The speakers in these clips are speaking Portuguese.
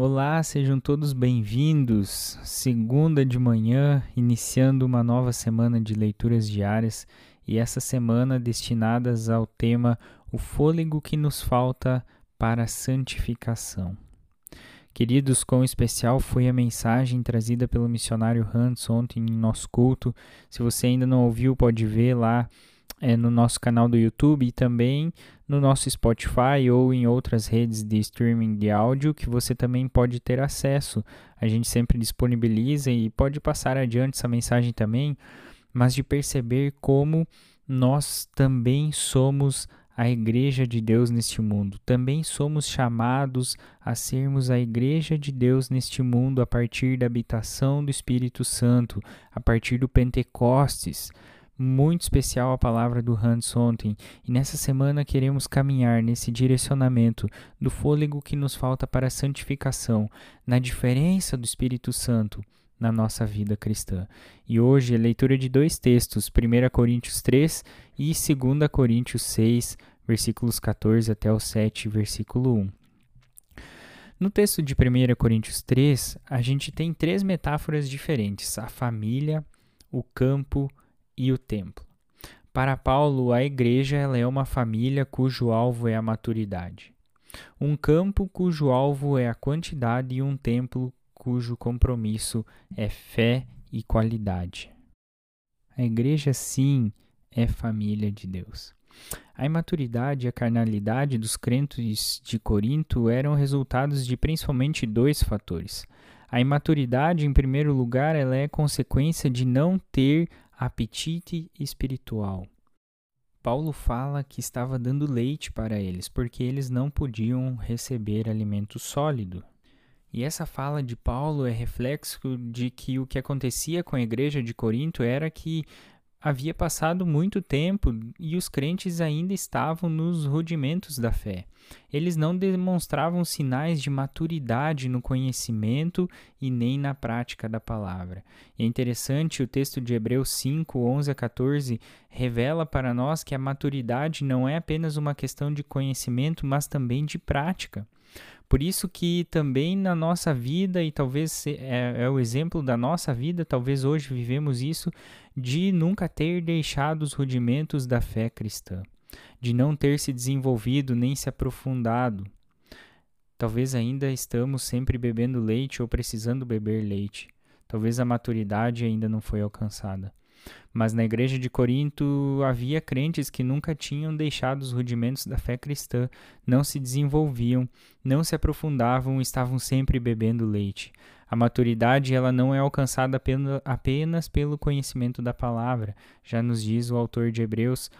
Olá, sejam todos bem-vindos. Segunda de manhã, iniciando uma nova semana de leituras diárias e essa semana destinadas ao tema O fôlego que nos falta para a santificação. Queridos, quão especial foi a mensagem trazida pelo missionário Hans ontem em nosso culto. Se você ainda não ouviu, pode ver lá é, no nosso canal do YouTube e também no nosso Spotify ou em outras redes de streaming de áudio que você também pode ter acesso. A gente sempre disponibiliza e pode passar adiante essa mensagem também, mas de perceber como nós também somos a igreja de Deus neste mundo. Também somos chamados a sermos a igreja de Deus neste mundo a partir da habitação do Espírito Santo, a partir do Pentecostes muito especial a palavra do Hans ontem, e nessa semana queremos caminhar nesse direcionamento do fôlego que nos falta para a santificação, na diferença do Espírito Santo na nossa vida cristã. E hoje a leitura de dois textos, 1 Coríntios 3 e 2 Coríntios 6, versículos 14 até o 7, versículo 1. No texto de 1 Coríntios 3, a gente tem três metáforas diferentes: a família, o campo e o templo. Para Paulo, a igreja ela é uma família cujo alvo é a maturidade, um campo cujo alvo é a quantidade e um templo cujo compromisso é fé e qualidade. A igreja, sim, é família de Deus. A imaturidade e a carnalidade dos crentes de Corinto eram resultados de principalmente dois fatores. A imaturidade, em primeiro lugar, ela é consequência de não ter apetite espiritual. Paulo fala que estava dando leite para eles, porque eles não podiam receber alimento sólido. E essa fala de Paulo é reflexo de que o que acontecia com a igreja de Corinto era que havia passado muito tempo e os crentes ainda estavam nos rudimentos da fé. Eles não demonstravam sinais de maturidade no conhecimento e nem na prática da palavra. é interessante, o texto de Hebreus 5, 11 a 14 revela para nós que a maturidade não é apenas uma questão de conhecimento, mas também de prática. Por isso que também na nossa vida, e talvez é, é, o exemplo da nossa vida, talvez hoje vivemos isso, de nunca ter deixado os rudimentos da fé cristã, de não ter se desenvolvido nem se aprofundado. Talvez ainda estamos sempre bebendo leite ou precisando beber leite. Talvez a maturidade ainda não foi alcançada. Mas na igreja de Corinto havia crentes que nunca tinham deixado os rudimentos da fé cristã, não se desenvolviam, não se aprofundavam, estavam sempre bebendo leite. A maturidade ela não é alcançada apenas pelo conhecimento da palavra. Já nos diz o autor de Hebreus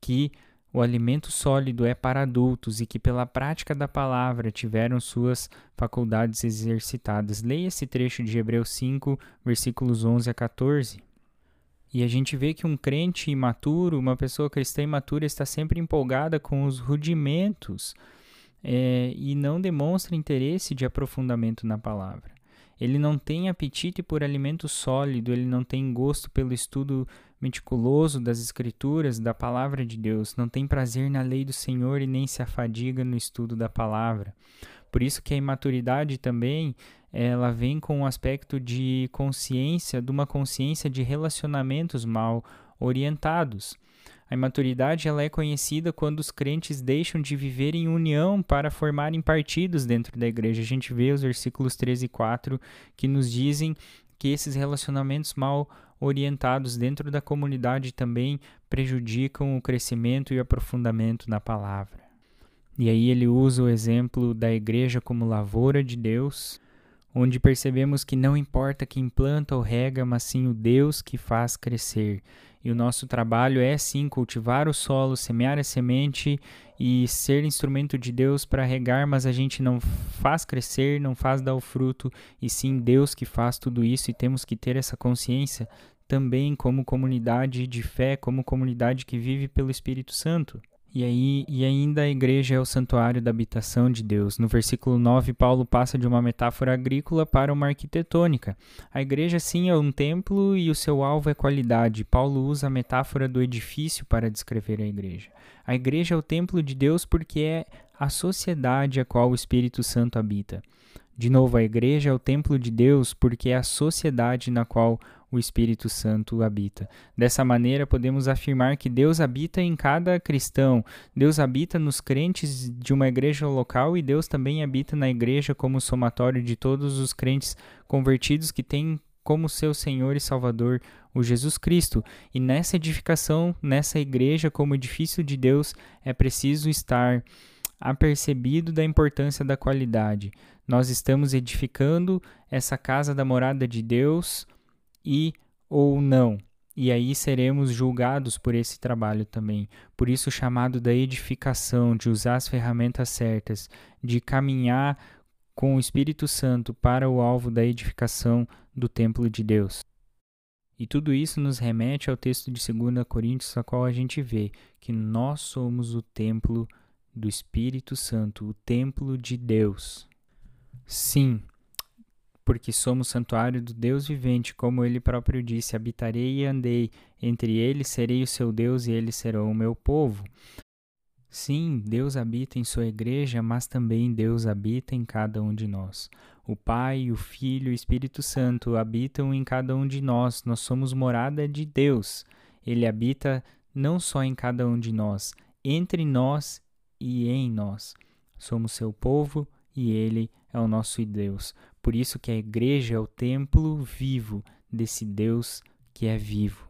que o alimento sólido é para adultos e que pela prática da palavra tiveram suas faculdades exercitadas. Leia esse trecho de Hebreus 5, versículos 11 a 14. E a gente vê que um crente imaturo, uma pessoa cristã imatura, está sempre empolgada com os rudimentos é, e não demonstra interesse de aprofundamento na palavra. Ele não tem apetite por alimento sólido, ele não tem gosto pelo estudo meticuloso das Escrituras, da palavra de Deus, não tem prazer na lei do Senhor e nem se afadiga no estudo da palavra. Por isso que a imaturidade também ela vem com um aspecto de consciência, de uma consciência de relacionamentos mal orientados. A imaturidade ela é conhecida quando os crentes deixam de viver em união para formarem partidos dentro da igreja. A gente vê os versículos 13 e 4 que nos dizem que esses relacionamentos mal orientados dentro da comunidade também prejudicam o crescimento e o aprofundamento na palavra. E aí ele usa o exemplo da igreja como lavoura de Deus, onde percebemos que não importa quem planta ou rega, mas sim o Deus que faz crescer. E o nosso trabalho é sim cultivar o solo, semear a semente e ser instrumento de Deus para regar, mas a gente não faz crescer, não faz dar o fruto, e sim Deus que faz tudo isso, e temos que ter essa consciência também como comunidade de fé, como comunidade que vive pelo Espírito Santo. E, aí, e ainda a igreja é o santuário da habitação de Deus. No versículo 9, Paulo passa de uma metáfora agrícola para uma arquitetônica. A igreja, sim, é um templo e o seu alvo é qualidade. Paulo usa a metáfora do edifício para descrever a igreja. A igreja é o templo de Deus porque é a sociedade a qual o Espírito Santo habita. De novo, a igreja é o templo de Deus porque é a sociedade na qual o Espírito Santo habita. Dessa maneira, podemos afirmar que Deus habita em cada cristão, Deus habita nos crentes de uma igreja local e Deus também habita na igreja como somatório de todos os crentes convertidos que têm como seu Senhor e Salvador o Jesus Cristo. E nessa edificação, nessa igreja como edifício de Deus, é preciso estar apercebido da importância da qualidade. Nós estamos edificando essa casa da morada de Deus e ou não. E aí seremos julgados por esse trabalho também. Por isso, o chamado da edificação, de usar as ferramentas certas, de caminhar com o Espírito Santo para o alvo da edificação do templo de Deus. E tudo isso nos remete ao texto de 2 Coríntios, a qual a gente vê que nós somos o templo do Espírito Santo, o templo de Deus. Sim, porque somos santuário do Deus vivente, como ele próprio disse: habitarei e andei entre eles, serei o seu Deus e eles serão o meu povo. Sim, Deus habita em sua igreja, mas também Deus habita em cada um de nós. O Pai, o Filho e o Espírito Santo habitam em cada um de nós. Nós somos morada de Deus. Ele habita não só em cada um de nós, entre nós e em nós. Somos seu povo e ele é o nosso Deus. Por isso que a igreja é o templo vivo desse Deus que é vivo.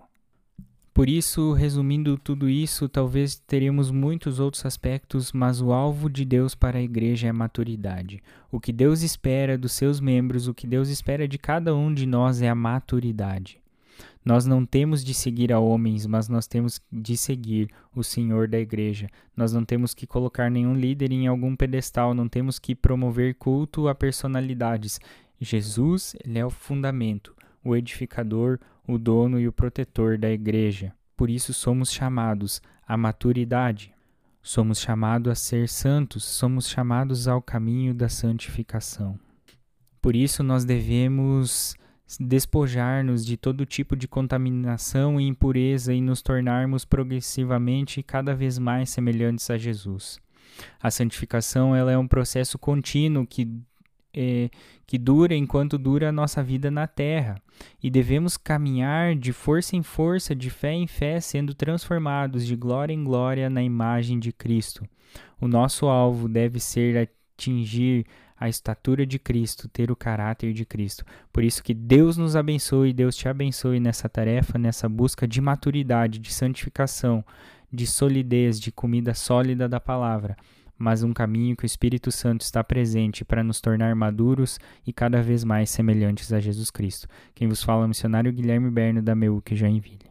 Por isso, resumindo tudo isso, talvez teríamos muitos outros aspectos, mas o alvo de Deus para a igreja é a maturidade. O que Deus espera dos seus membros, o que Deus espera de cada um de nós é a maturidade. Nós não temos de seguir a homens, mas nós temos de seguir o Senhor da igreja. Nós não temos que colocar nenhum líder em algum pedestal, não temos que promover culto a personalidades. Jesus, ele é o fundamento, o edificador, o dono e o protetor da igreja. Por isso somos chamados à maturidade. Somos chamados a ser santos, somos chamados ao caminho da santificação. Por isso nós devemos despojar-nos de todo tipo de contaminação e impureza e nos tornarmos progressivamente cada vez mais semelhantes a Jesus. A santificação ela é um processo contínuo que, é, que dura enquanto dura a nossa vida na terra, e devemos caminhar de força em força, de fé em fé, sendo transformados de glória em glória na imagem de Cristo. O nosso alvo deve ser atingir a estatura de Cristo, ter o caráter de Cristo. Por isso que Deus nos abençoe, Deus te abençoe nessa tarefa, nessa busca de maturidade, de santificação, de solidez, de comida sólida da palavra, mas um caminho que o Espírito Santo está presente para nos tornar maduros e cada vez mais semelhantes a Jesus Cristo. Quem vos fala é o missionário Guilherme Berno da Meuque Joinville.